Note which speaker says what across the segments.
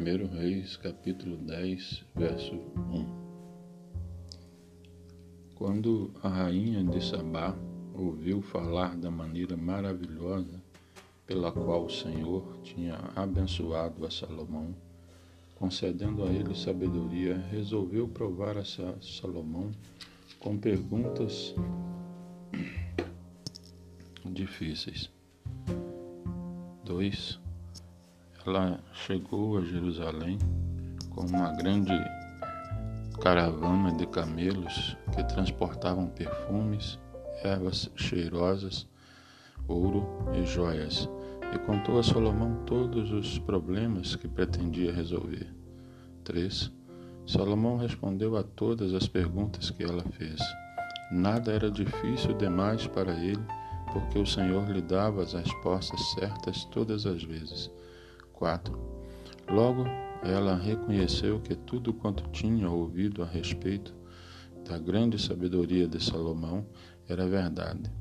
Speaker 1: 1 Reis, capítulo 10, verso 1. Quando a rainha de Sabá ouviu falar da maneira maravilhosa pela qual o Senhor tinha abençoado a Salomão, concedendo a ele sabedoria, resolveu provar a Salomão com perguntas difíceis. 2 ela chegou a Jerusalém com uma grande caravana de camelos que transportavam perfumes, ervas cheirosas, ouro e joias, e contou a Salomão todos os problemas que pretendia resolver. 3. Salomão respondeu a todas as perguntas que ela fez. Nada era difícil demais para ele, porque o Senhor lhe dava as respostas certas todas as vezes. 4. Logo, ela reconheceu que tudo quanto tinha ouvido a respeito da grande sabedoria de Salomão era verdade.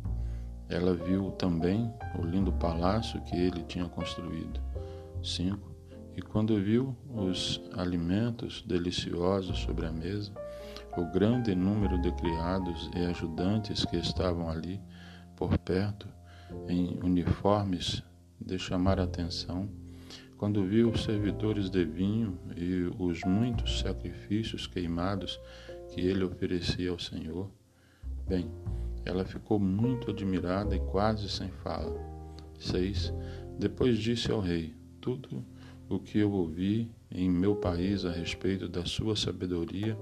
Speaker 1: Ela viu também o lindo palácio que ele tinha construído. 5. E quando viu os alimentos deliciosos sobre a mesa, o grande número de criados e ajudantes que estavam ali por perto, em uniformes de chamar a atenção, quando viu os servidores de vinho e os muitos sacrifícios queimados que ele oferecia ao Senhor, bem, ela ficou muito admirada e quase sem fala. 6. Depois disse ao rei: Tudo o que eu ouvi em meu país a respeito da sua sabedoria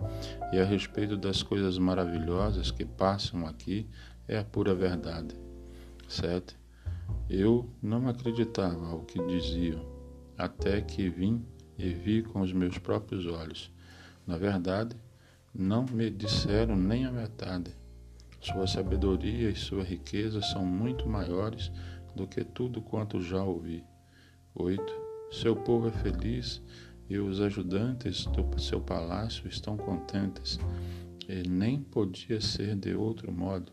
Speaker 1: e a respeito das coisas maravilhosas que passam aqui é a pura verdade. 7. Eu não acreditava ao que diziam até que vim e vi com os meus próprios olhos. Na verdade, não me disseram nem a metade. Sua sabedoria e sua riqueza são muito maiores do que tudo quanto já ouvi. 8. Seu povo é feliz e os ajudantes do seu palácio estão contentes. E nem podia ser de outro modo,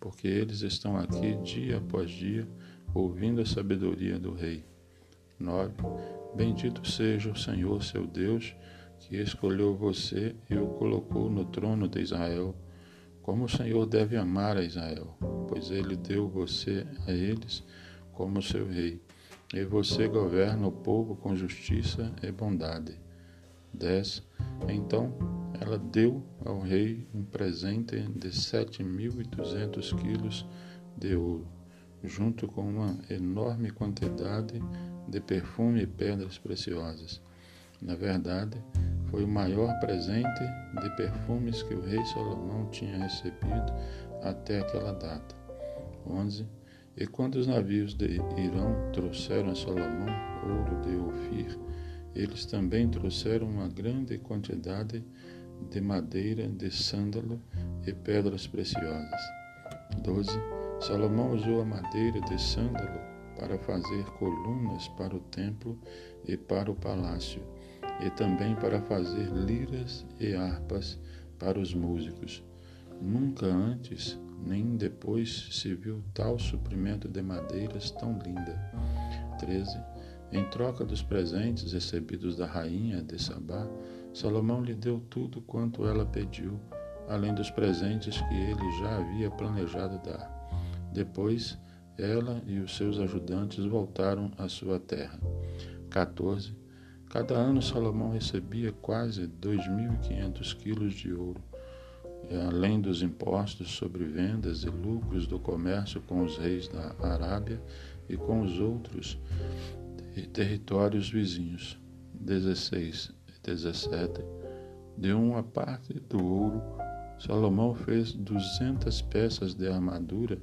Speaker 1: porque eles estão aqui dia após dia ouvindo a sabedoria do rei. 9. Bendito seja o Senhor seu Deus, que escolheu você e o colocou no trono de Israel. Como o Senhor deve amar a Israel, pois ele deu você a eles como seu rei, e você governa o povo com justiça e bondade. 10. Então ela deu ao rei um presente de sete mil e duzentos quilos de ouro junto com uma enorme quantidade de perfume e pedras preciosas. Na verdade, foi o maior presente de perfumes que o rei Salomão tinha recebido até aquela data. 11. E quando os navios de Irão trouxeram a Salomão ouro de Ofir, eles também trouxeram uma grande quantidade de madeira de sândalo e pedras preciosas. 12. Salomão usou a madeira de sândalo para fazer colunas para o templo e para o palácio, e também para fazer liras e harpas para os músicos. Nunca antes nem depois se viu tal suprimento de madeiras tão linda. 13. Em troca dos presentes recebidos da rainha de Sabá, Salomão lhe deu tudo quanto ela pediu, além dos presentes que ele já havia planejado dar. Depois, ela e os seus ajudantes voltaram à sua terra. 14. Cada ano Salomão recebia quase 2.500 quilos de ouro, além dos impostos sobre vendas e lucros do comércio com os reis da Arábia e com os outros territórios vizinhos. 16 e 17. De uma parte do ouro, Salomão fez 200 peças de armadura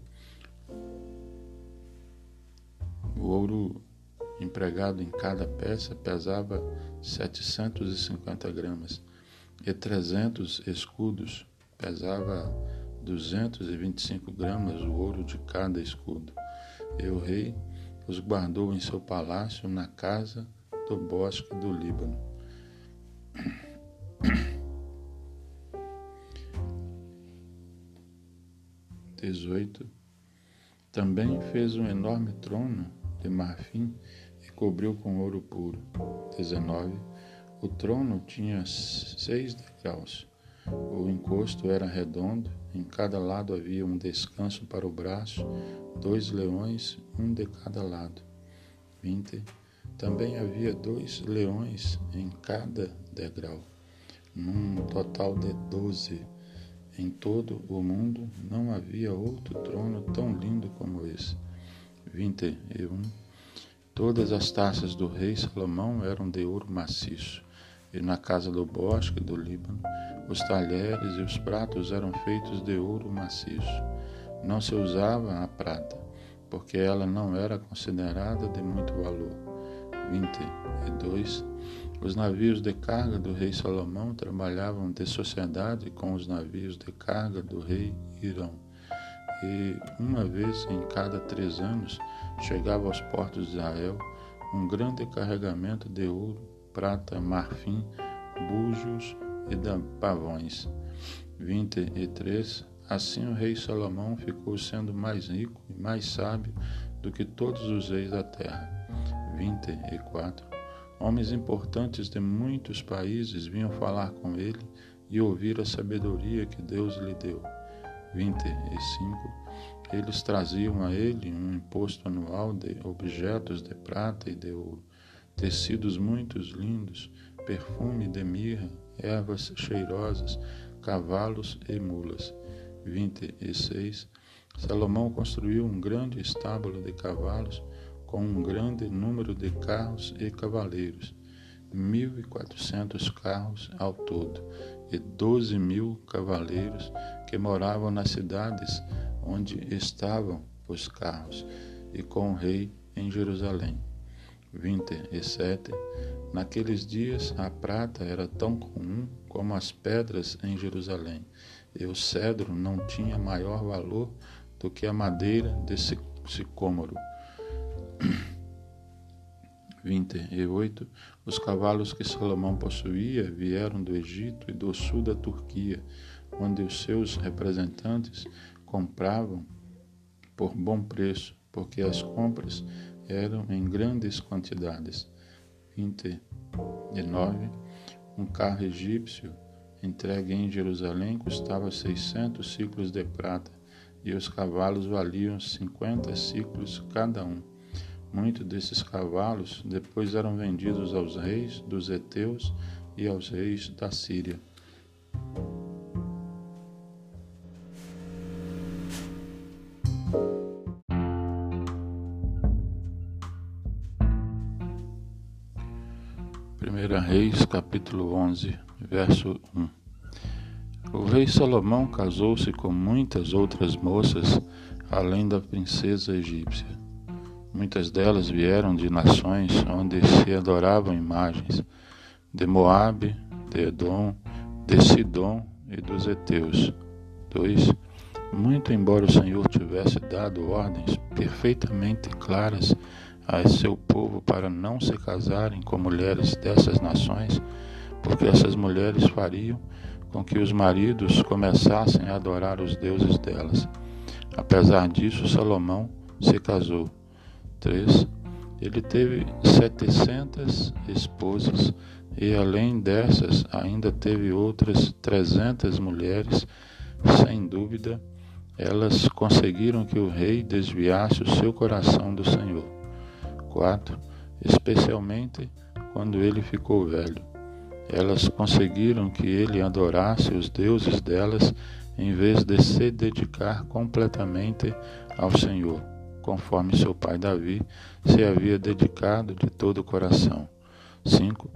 Speaker 1: ouro empregado em cada peça pesava 750 gramas e 300 escudos pesava 225 gramas o ouro de cada escudo. E o rei os guardou em seu palácio na casa do bosque do Líbano. 18. Também fez um enorme trono de marfim e cobriu com ouro puro. 19. O trono tinha seis degraus. O encosto era redondo, em cada lado havia um descanso para o braço, dois leões, um de cada lado. 20. Também havia dois leões em cada degrau, num total de doze. Em todo o mundo não havia outro trono tão lindo como esse. 21. Todas as taças do rei Salomão eram de ouro maciço e na casa do bosque do Líbano, os talheres e os pratos eram feitos de ouro maciço. Não se usava a prata, porque ela não era considerada de muito valor. 22. Os navios de carga do rei Salomão trabalhavam de sociedade com os navios de carga do rei Irão. Uma vez em cada três anos chegava aos portos de Israel um grande carregamento de ouro prata, marfim, búzios e pavões. 23. Assim o rei Salomão ficou sendo mais rico e mais sábio do que todos os reis da terra. 24. Homens importantes de muitos países vinham falar com ele e ouvir a sabedoria que Deus lhe deu. 25. Eles traziam a ele um imposto anual de objetos de prata e de ouro tecidos muito lindos, perfume de mirra, ervas cheirosas, cavalos e mulas. 26. Salomão construiu um grande estábulo de cavalos com um grande número de carros e cavaleiros, mil e quatrocentos carros ao todo, e doze mil cavaleiros que moravam nas cidades onde estavam os carros, e com o rei em Jerusalém. 27. Naqueles dias a prata era tão comum como as pedras em Jerusalém, e o cedro não tinha maior valor do que a madeira desse sicômoro. 28. Os cavalos que Salomão possuía vieram do Egito e do sul da Turquia, onde os seus representantes compravam por bom preço, porque as compras eram em grandes quantidades. 29. Um carro egípcio entregue em Jerusalém custava 600 ciclos de prata e os cavalos valiam 50 ciclos cada um. Muitos desses cavalos depois eram vendidos aos reis dos Eteus e aos reis da Síria. Reis, capítulo 11, verso 1. O rei Salomão casou-se com muitas outras moças, além da princesa egípcia. Muitas delas vieram de nações onde se adoravam imagens, de Moabe, de Edom, de Sidom e dos Eteus. 2. Muito embora o Senhor tivesse dado ordens perfeitamente claras a seu povo para não se casarem com mulheres dessas nações, porque essas mulheres fariam com que os maridos começassem a adorar os deuses delas. Apesar disso, Salomão se casou. 3. Ele teve setecentas esposas e, além dessas, ainda teve outras trezentas mulheres. Sem dúvida, elas conseguiram que o rei desviasse o seu coração do Senhor. 4, especialmente quando ele ficou velho. Elas conseguiram que ele adorasse os deuses delas em vez de se dedicar completamente ao Senhor, conforme seu pai Davi se havia dedicado de todo o coração. 5.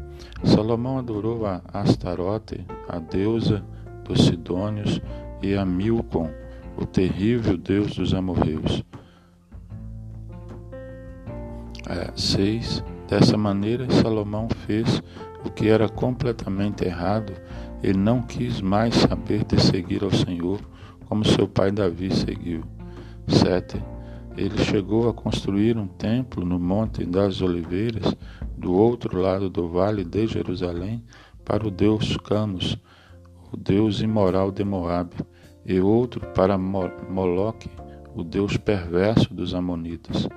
Speaker 1: Salomão adorou a Astarote, a deusa dos Sidônios, e a Milcom, o terrível deus dos amorreus. 6. Dessa maneira, Salomão fez o que era completamente errado e não quis mais saber de seguir ao Senhor, como seu pai Davi seguiu. 7. Ele chegou a construir um templo no Monte das Oliveiras, do outro lado do vale de Jerusalém, para o deus Camus, o deus imoral de Moabe, e outro para Moloque, o deus perverso dos Amonitas.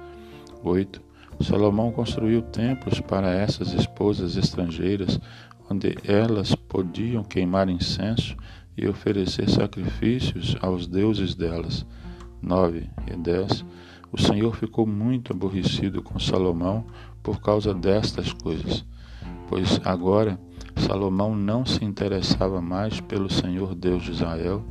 Speaker 1: 8. Salomão construiu templos para essas esposas estrangeiras, onde elas podiam queimar incenso e oferecer sacrifícios aos deuses delas. 9 e 10. O Senhor ficou muito aborrecido com Salomão por causa destas coisas, pois agora Salomão não se interessava mais pelo Senhor Deus de Israel,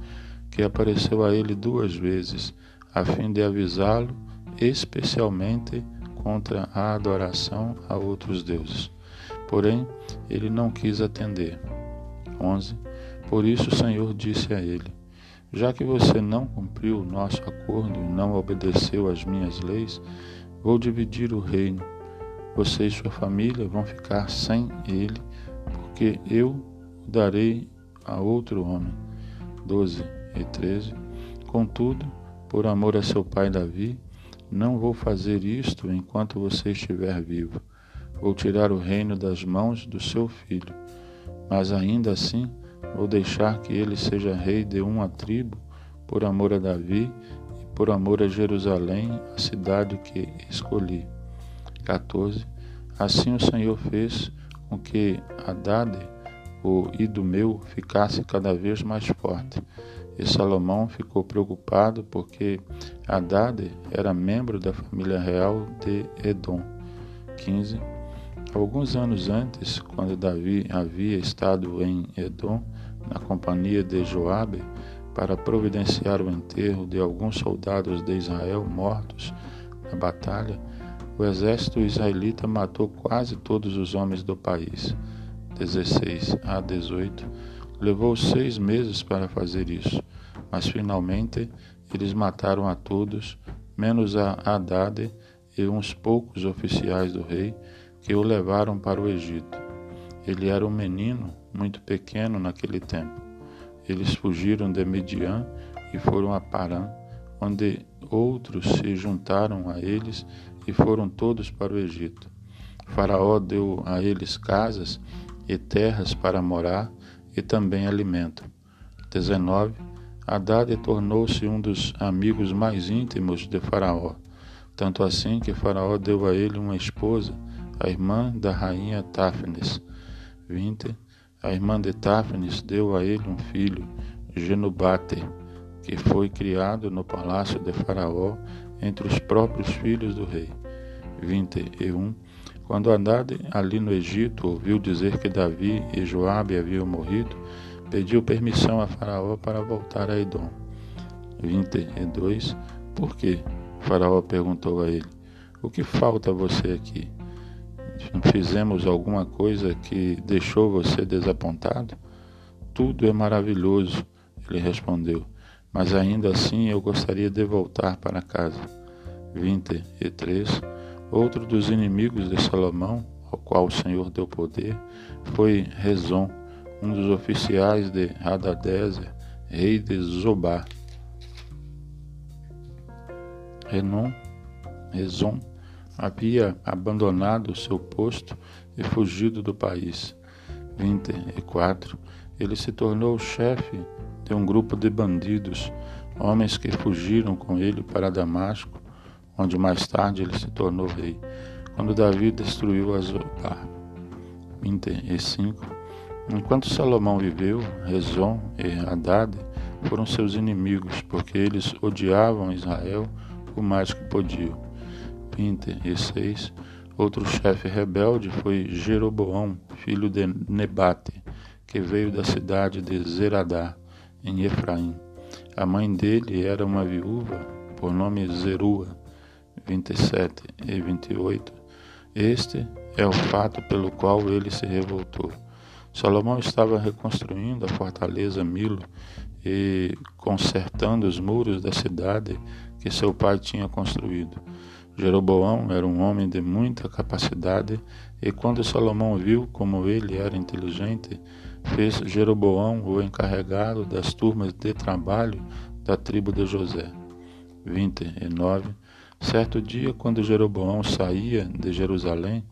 Speaker 1: que apareceu a ele duas vezes, a fim de avisá-lo, especialmente contra a adoração a outros deuses. Porém, ele não quis atender. 11. Por isso o Senhor disse a ele: Já que você não cumpriu o nosso acordo e não obedeceu às minhas leis, vou dividir o reino. Você e sua família vão ficar sem ele, porque eu o darei a outro homem. 12 e 13. Contudo, por amor a seu pai Davi, não vou fazer isto enquanto você estiver vivo. Vou tirar o reino das mãos do seu filho. Mas ainda assim, vou deixar que ele seja rei de uma tribo, por amor a Davi e por amor a Jerusalém, a cidade que escolhi. 14. Assim o Senhor fez com que Haddad, o Idumeu, ficasse cada vez mais forte e Salomão ficou preocupado porque Haddad era membro da família real de Edom. 15. Alguns anos antes, quando Davi havia estado em Edom, na companhia de Joabe, para providenciar o enterro de alguns soldados de Israel mortos na batalha, o exército israelita matou quase todos os homens do país. 16 a 18. Levou seis meses para fazer isso. Mas finalmente eles mataram a todos, menos a Haddad e uns poucos oficiais do rei que o levaram para o Egito. Ele era um menino muito pequeno naquele tempo. Eles fugiram de Midian e foram a Parã, onde outros se juntaram a eles e foram todos para o Egito. faraó deu a eles casas e terras para morar e também alimento. 19 Haddad tornou-se um dos amigos mais íntimos de Faraó, tanto assim que Faraó deu a ele uma esposa, a irmã da rainha Táfnis. 20. A irmã de Táfnis deu a ele um filho, Genubate, que foi criado no palácio de Faraó entre os próprios filhos do rei. 21. Quando Haddad, ali no Egito, ouviu dizer que Davi e Joabe haviam morrido, pediu permissão a Faraó para voltar a Edom. 22. Por quê? Faraó perguntou a ele: O que falta a você aqui? Fizemos alguma coisa que deixou você desapontado? Tudo é maravilhoso, ele respondeu, mas ainda assim eu gostaria de voltar para casa. 23. Outro dos inimigos de Salomão, ao qual o Senhor deu poder, foi Rezon, um dos oficiais de Hadadezer, rei de Zobá. Rezon havia abandonado seu posto e fugido do país. 24. Ele se tornou chefe de um grupo de bandidos, homens que fugiram com ele para Damasco, onde mais tarde ele se tornou rei, quando Davi destruiu Azobá. 25. Enquanto Salomão viveu, Rezon e Haddad foram seus inimigos, porque eles odiavam Israel o mais que podiam. 26. Outro chefe rebelde foi Jeroboão, filho de Nebate, que veio da cidade de Zeradá, em Efraim. A mãe dele era uma viúva, por nome Zerua. 27 e 28. Este é o fato pelo qual ele se revoltou. Salomão estava reconstruindo a fortaleza Milo e consertando os muros da cidade que seu pai tinha construído. Jeroboão era um homem de muita capacidade e quando Salomão viu como ele era inteligente, fez Jeroboão o encarregado das turmas de trabalho da tribo de José. 29. Certo dia, quando Jeroboão saía de Jerusalém,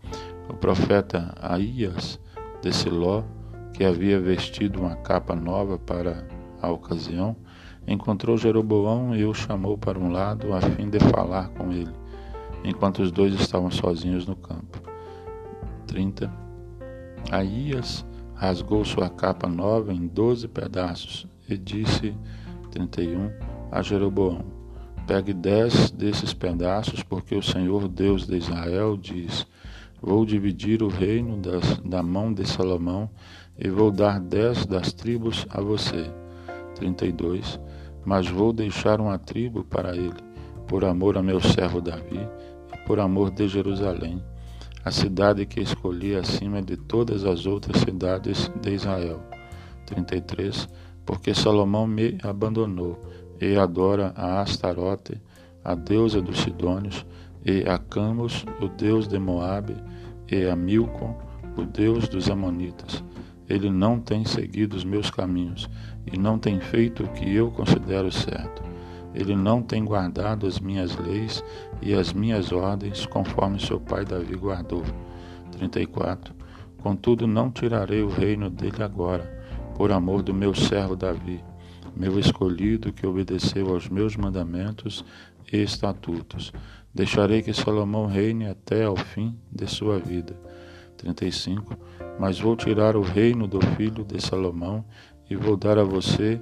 Speaker 1: o profeta Aías de Siló que havia vestido uma capa nova para a ocasião, encontrou Jeroboão e o chamou para um lado a fim de falar com ele, enquanto os dois estavam sozinhos no campo. 30. Aías rasgou sua capa nova em doze pedaços e disse 31 a Jeroboão: Pegue dez desses pedaços, porque o Senhor Deus de Israel diz: Vou dividir o reino das, da mão de Salomão e vou dar dez das tribos a você. 32 Mas vou deixar uma tribo para ele, por amor a meu servo Davi e por amor de Jerusalém a cidade que escolhi acima de todas as outras cidades de Israel. 33. Porque Salomão me abandonou e adora a Astarote, a deusa dos Sidônios, e a Camus, o deus de Moabe, e a Milcom, o deus dos Amonitas. Ele não tem seguido os meus caminhos e não tem feito o que eu considero certo. Ele não tem guardado as minhas leis e as minhas ordens, conforme seu pai Davi guardou. 34. Contudo, não tirarei o reino dele agora, por amor do meu servo Davi, meu escolhido que obedeceu aos meus mandamentos e estatutos. Deixarei que Salomão reine até ao fim de sua vida. 35. Mas vou tirar o reino do filho de Salomão e vou dar a você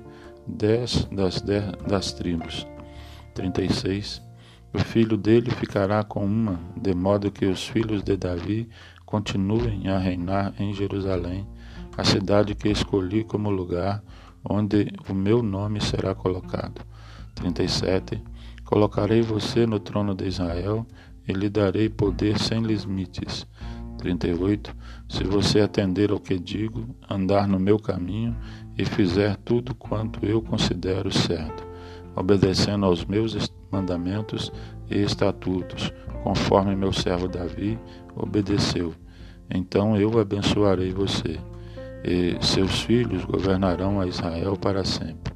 Speaker 1: dez das, dez das tribos. 36. O filho dele ficará com uma, de modo que os filhos de Davi continuem a reinar em Jerusalém, a cidade que escolhi como lugar onde o meu nome será colocado. 37. Colocarei você no trono de Israel e lhe darei poder sem limites. 38. Se você atender ao que digo, andar no meu caminho e fizer tudo quanto eu considero certo, obedecendo aos meus mandamentos e estatutos, conforme meu servo Davi obedeceu, então eu abençoarei você, e seus filhos governarão a Israel para sempre.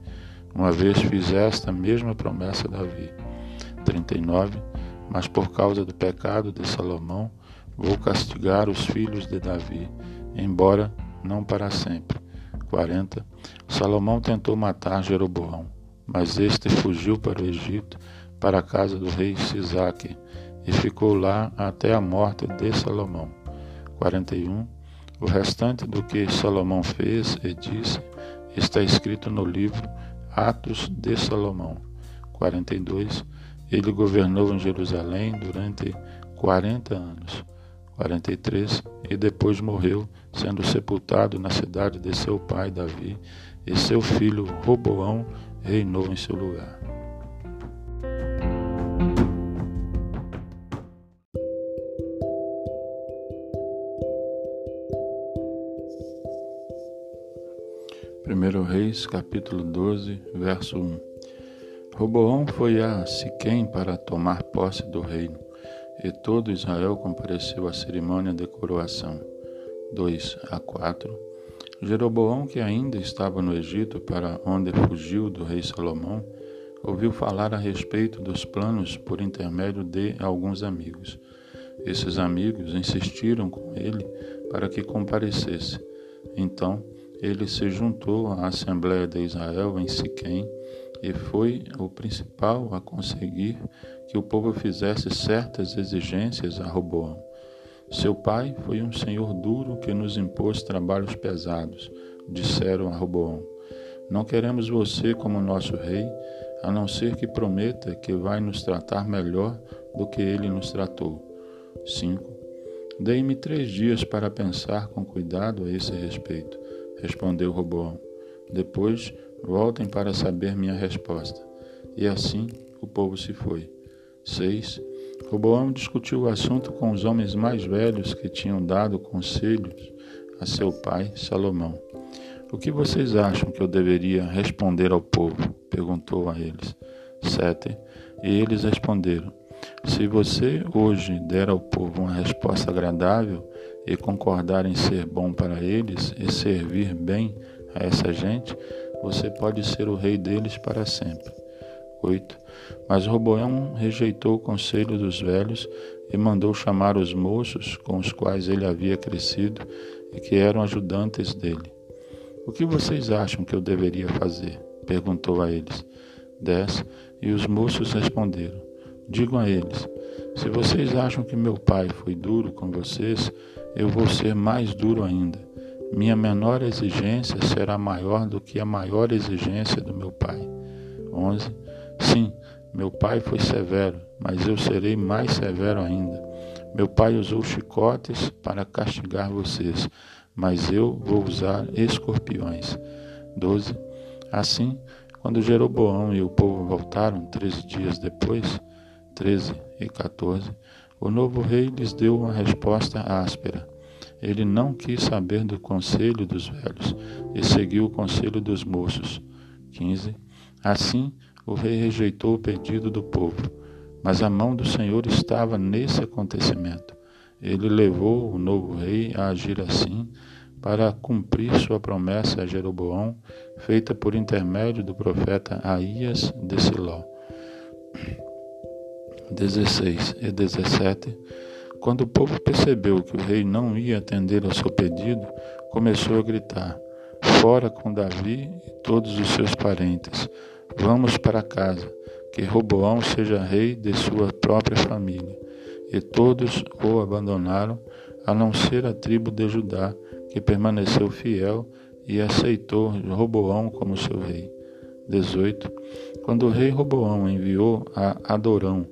Speaker 1: Uma vez fiz esta mesma promessa a Davi. 39. Mas por causa do pecado de Salomão, vou castigar os filhos de Davi, embora não para sempre. 40. Salomão tentou matar Jeroboão, mas este fugiu para o Egito, para a casa do rei Sisaque, e ficou lá até a morte de Salomão. 41. O restante do que Salomão fez e disse está escrito no livro Atos de Salomão. 42. Ele governou em Jerusalém durante 40 anos. 43. E depois morreu, sendo sepultado na cidade de seu pai Davi, e seu filho Roboão reinou em seu lugar. Primeiro Reis, capítulo 12, verso 1. Roboão foi a Siquém para tomar posse do reino e todo Israel compareceu à cerimônia de coroação. 2 a 4. Jeroboão, que ainda estava no Egito, para onde fugiu do rei Salomão, ouviu falar a respeito dos planos por intermédio de alguns amigos. Esses amigos insistiram com ele para que comparecesse. Então, ele se juntou à Assembleia de Israel em Siquém e foi o principal a conseguir que o povo fizesse certas exigências a Roboão. Seu pai foi um senhor duro que nos impôs trabalhos pesados, disseram a Roboão. Não queremos você como nosso rei, a não ser que prometa que vai nos tratar melhor do que ele nos tratou. 5. Dei-me três dias para pensar com cuidado a esse respeito, respondeu Roboão. Depois voltem para saber minha resposta. E assim o povo se foi. 6. Roboão discutiu o assunto com os homens mais velhos que tinham dado conselhos a seu pai Salomão. O que vocês acham que eu deveria responder ao povo? perguntou a eles. 7. E eles responderam: Se você hoje der ao povo uma resposta agradável e concordar em ser bom para eles e servir bem a essa gente, você pode ser o rei deles para sempre. 8. Mas Roboão rejeitou o conselho dos velhos e mandou chamar os moços com os quais ele havia crescido e que eram ajudantes dele. O que vocês acham que eu deveria fazer? perguntou a eles. 10. E os moços responderam: Digam a eles: Se vocês acham que meu pai foi duro com vocês, eu vou ser mais duro ainda. minha menor exigência será maior do que a maior exigência do meu pai. 11. Sim, meu pai foi severo, mas eu serei mais severo ainda. Meu pai usou chicotes para castigar vocês, mas eu vou usar escorpiões. 12. Assim, quando Jeroboão e o povo voltaram, treze dias depois, 13 e 14, o novo rei lhes deu uma resposta áspera. Ele não quis saber do conselho dos velhos e seguiu o conselho dos moços. 15. Assim, o rei rejeitou o pedido do povo, mas a mão do Senhor estava nesse acontecimento. Ele levou o novo rei a agir assim para cumprir sua promessa a Jeroboão, feita por intermédio do profeta Aías de Siló. 16 e 17 quando o povo percebeu que o rei não ia atender ao seu pedido, começou a gritar: Fora com Davi e todos os seus parentes. Vamos para casa, que Roboão seja rei de sua própria família. E todos o abandonaram, a não ser a tribo de Judá, que permaneceu fiel e aceitou Roboão como seu rei. 18. Quando o rei Roboão enviou a Adorão,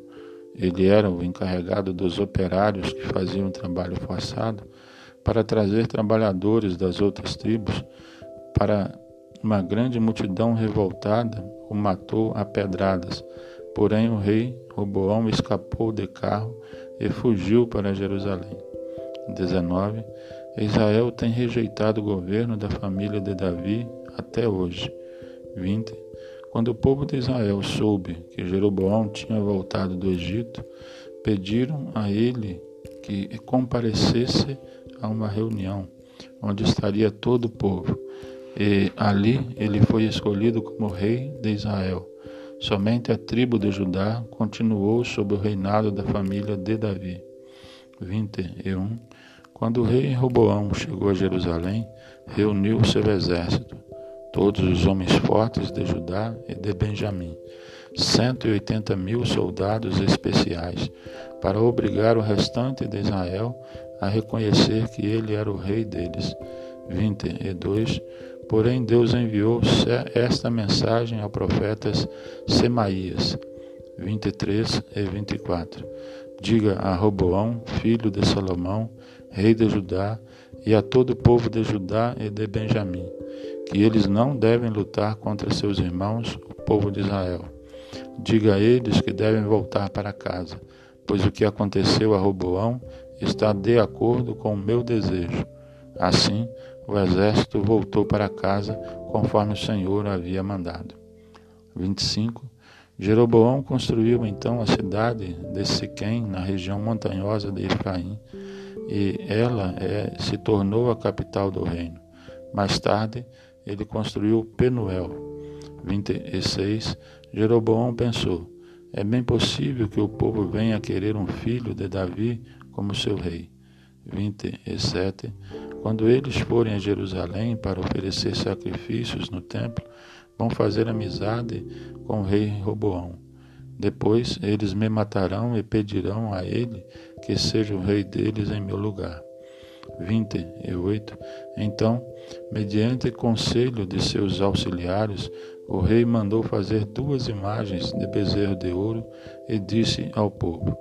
Speaker 1: ele era o encarregado dos operários que faziam trabalho forçado para trazer trabalhadores das outras tribos para uma grande multidão revoltada o matou a pedradas. Porém, o rei Roboão escapou de carro e fugiu para Jerusalém. 19. Israel tem rejeitado o governo da família de Davi até hoje. 20. Quando o povo de Israel soube que Jeroboão tinha voltado do Egito, pediram a ele que comparecesse a uma reunião onde estaria todo o povo. E ali ele foi escolhido como rei de Israel. Somente a tribo de Judá continuou sob o reinado da família de Davi. 21. Quando o rei Roboão chegou a Jerusalém, reuniu seu exército todos os homens fortes de Judá e de Benjamim, cento e oitenta mil soldados especiais, para obrigar o restante de Israel a reconhecer que ele era o rei deles. 22. Porém, Deus enviou esta mensagem ao profetas Semaías, 23 e 24. Diga a Roboão, filho de Salomão, rei de Judá, e a todo o povo de Judá e de Benjamim, que eles não devem lutar contra seus irmãos, o povo de Israel. Diga a eles que devem voltar para casa, pois o que aconteceu a Roboão está de acordo com o meu desejo. Assim, o exército voltou para casa, conforme o Senhor havia mandado. 25. Jeroboão construiu então a cidade de Siquém, na região montanhosa de Efraim, e ela é, se tornou a capital do reino. Mais tarde, ele construiu Penuel. 26. Jeroboão pensou: é bem possível que o povo venha querer um filho de Davi como seu rei. 27. Quando eles forem a Jerusalém para oferecer sacrifícios no templo, vão fazer amizade com o rei Roboão. Depois eles me matarão e pedirão a ele que seja o rei deles em meu lugar. 28. Então, mediante conselho de seus auxiliares, o rei mandou fazer duas imagens de bezerro de ouro e disse ao povo: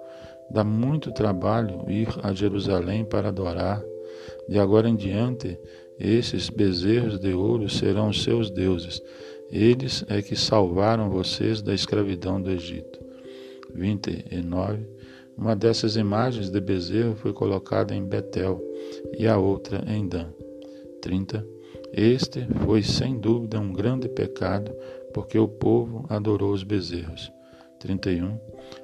Speaker 1: Dá muito trabalho ir a Jerusalém para adorar. De agora em diante, esses bezerros de ouro serão seus deuses. Eles é que salvaram vocês da escravidão do Egito. 29. Uma dessas imagens de bezerro foi colocada em Betel e a outra em Dan. 30. Este foi sem dúvida um grande pecado, porque o povo adorou os bezerros. 31.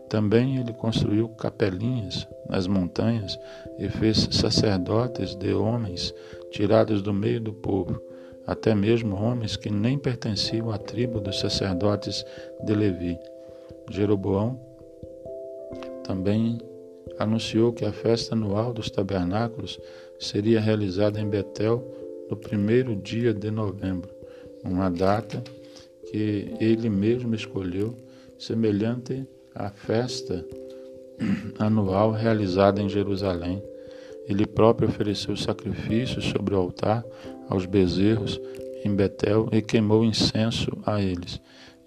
Speaker 1: Também ele construiu capelinhas nas montanhas e fez sacerdotes de homens tirados do meio do povo, até mesmo homens que nem pertenciam à tribo dos sacerdotes de Levi. Jeroboão também anunciou que a festa anual dos tabernáculos seria realizada em Betel no primeiro dia de novembro, uma data que ele mesmo escolheu, semelhante à festa anual realizada em Jerusalém. Ele próprio ofereceu sacrifícios sobre o altar aos bezerros em Betel e queimou incenso a eles.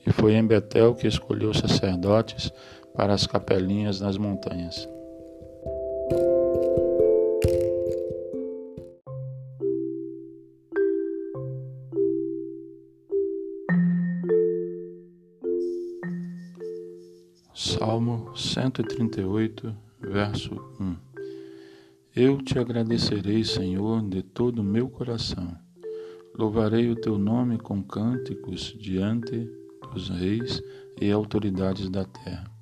Speaker 1: E foi em Betel que escolheu sacerdotes para as capelinhas nas montanhas. Salmo 138, verso 1 Eu te agradecerei, Senhor, de todo o meu coração. Louvarei o teu nome com cânticos diante dos reis e autoridades da terra.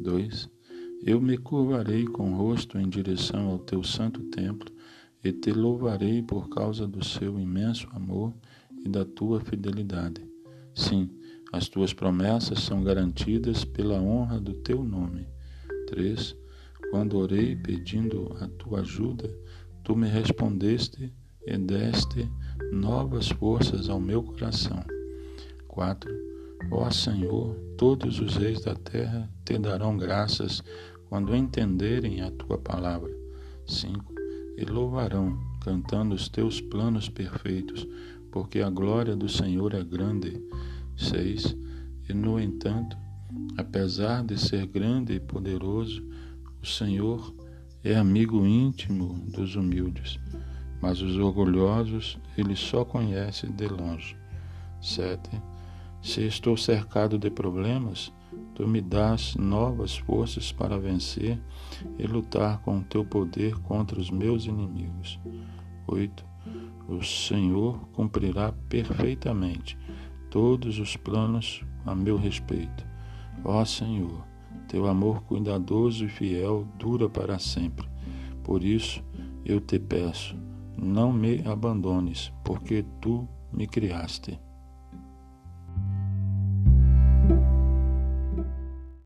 Speaker 1: 2. Eu me curvarei com o rosto em direção ao teu santo templo e te louvarei por causa do seu imenso amor e da tua fidelidade. Sim, as tuas promessas são garantidas pela honra do teu nome. 3. Quando orei pedindo a tua ajuda, tu me respondeste e deste novas forças ao meu coração. 4. Ó Senhor, todos os reis da terra te darão graças quando entenderem a tua palavra. 5. E louvarão, cantando os teus planos perfeitos, porque a glória do Senhor é grande 6. E, no entanto, apesar de ser grande e poderoso, o Senhor é amigo íntimo dos humildes, mas os orgulhosos ele só conhece de longe. 7. Se estou cercado de problemas, tu me dás novas forças para vencer e lutar com o teu poder contra os meus inimigos. 8. O Senhor cumprirá perfeitamente todos os planos a meu respeito. Ó Senhor, teu amor cuidadoso e fiel dura para sempre. Por isso eu te peço, não me abandones, porque tu me criaste.